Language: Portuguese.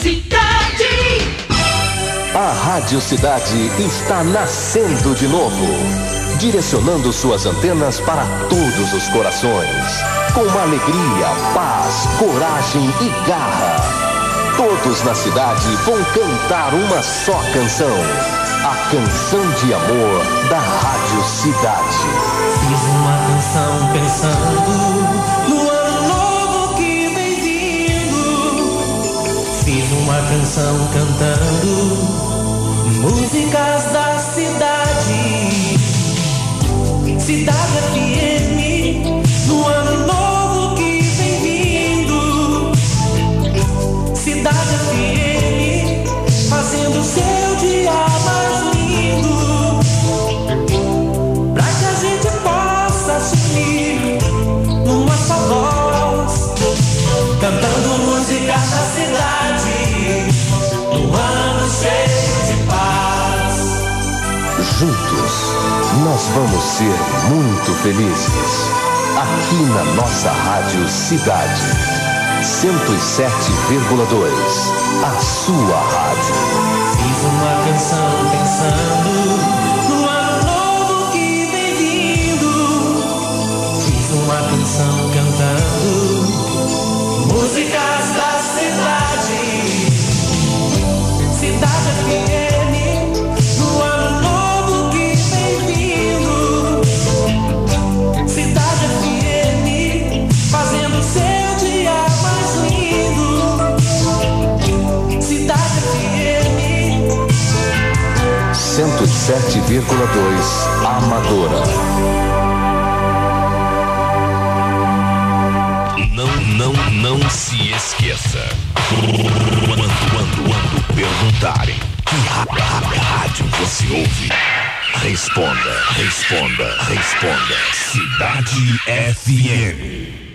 Cidade. A Rádio Cidade está nascendo de novo, direcionando suas antenas para todos os corações, com alegria, paz, coragem e garra. Todos na cidade vão cantar uma só canção, a canção de amor da Rádio Cidade. Uma canção cantando músicas da cidade. Cidade FM, no ano novo que vem vindo. Cidade FM, fazendo seu Juntos, nós vamos ser muito felizes. Aqui na nossa Rádio Cidade. 107,2. A sua rádio. Uma canção 107,2 Amadora. Não, não, não se esqueça. Quando, quando, quando perguntarem que rádio você ouve, responda, responda, responda. Cidade FM.